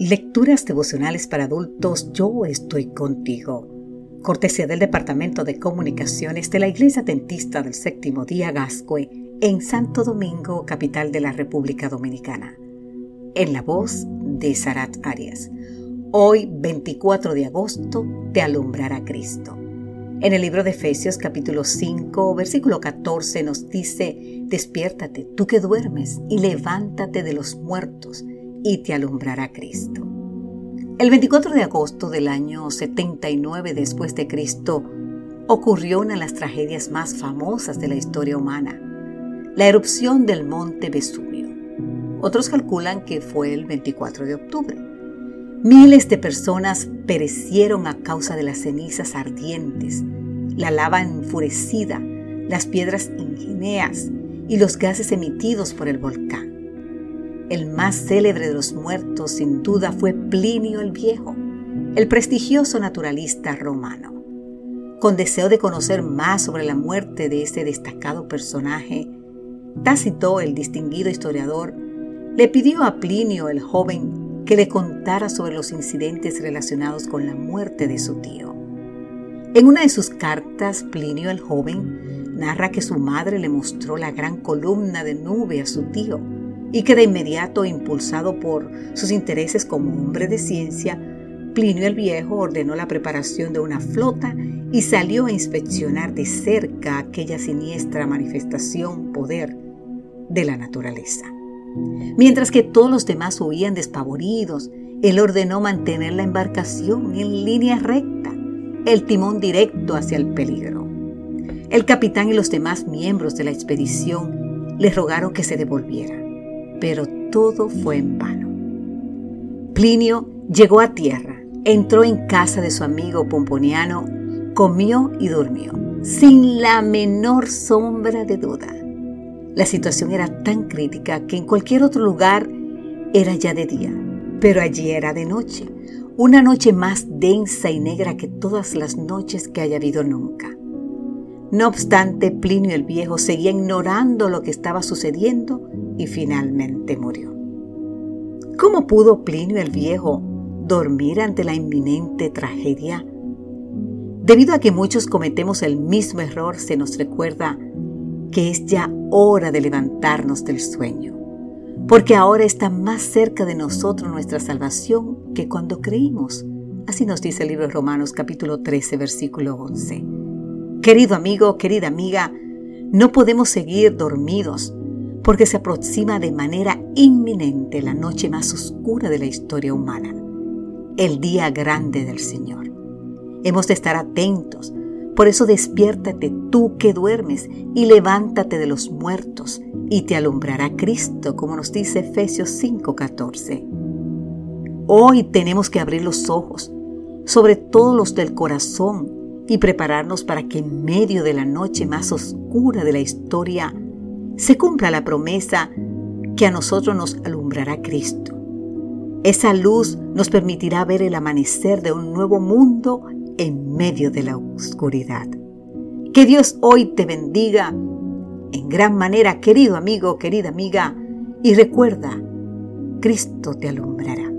Lecturas devocionales para adultos, yo estoy contigo. Cortesía del Departamento de Comunicaciones de la Iglesia Dentista del Séptimo Día Gascue en Santo Domingo, capital de la República Dominicana. En la voz de Sarat Arias. Hoy, 24 de agosto, te alumbrará Cristo. En el libro de Efesios capítulo 5, versículo 14 nos dice, despiértate, tú que duermes, y levántate de los muertos y te alumbrará Cristo. El 24 de agosto del año 79 después de Cristo ocurrió una de las tragedias más famosas de la historia humana, la erupción del monte Vesubio. Otros calculan que fue el 24 de octubre. Miles de personas perecieron a causa de las cenizas ardientes, la lava enfurecida, las piedras ingenias y los gases emitidos por el volcán. El más célebre de los muertos, sin duda, fue Plinio el Viejo, el prestigioso naturalista romano. Con deseo de conocer más sobre la muerte de este destacado personaje, Tácito, el distinguido historiador, le pidió a Plinio el joven que le contara sobre los incidentes relacionados con la muerte de su tío. En una de sus cartas, Plinio el joven narra que su madre le mostró la gran columna de nube a su tío, y que de inmediato, impulsado por sus intereses como hombre de ciencia, Plinio el Viejo ordenó la preparación de una flota y salió a inspeccionar de cerca aquella siniestra manifestación, poder de la naturaleza. Mientras que todos los demás huían despavoridos, él ordenó mantener la embarcación en línea recta, el timón directo hacia el peligro. El capitán y los demás miembros de la expedición le rogaron que se devolviera pero todo fue en vano. Plinio llegó a tierra, entró en casa de su amigo Pomponiano, comió y durmió, sin la menor sombra de duda. La situación era tan crítica que en cualquier otro lugar era ya de día, pero allí era de noche, una noche más densa y negra que todas las noches que haya habido nunca. No obstante, Plinio el Viejo seguía ignorando lo que estaba sucediendo y finalmente murió. ¿Cómo pudo Plinio el Viejo dormir ante la inminente tragedia? Debido a que muchos cometemos el mismo error, se nos recuerda que es ya hora de levantarnos del sueño, porque ahora está más cerca de nosotros nuestra salvación que cuando creímos. Así nos dice el libro de Romanos capítulo 13, versículo 11. Querido amigo, querida amiga, no podemos seguir dormidos porque se aproxima de manera inminente la noche más oscura de la historia humana, el día grande del Señor. Hemos de estar atentos, por eso despiértate tú que duermes y levántate de los muertos y te alumbrará Cristo, como nos dice Efesios 5:14. Hoy tenemos que abrir los ojos, sobre todo los del corazón, y prepararnos para que en medio de la noche más oscura de la historia se cumpla la promesa que a nosotros nos alumbrará Cristo. Esa luz nos permitirá ver el amanecer de un nuevo mundo en medio de la oscuridad. Que Dios hoy te bendiga en gran manera, querido amigo, querida amiga, y recuerda, Cristo te alumbrará.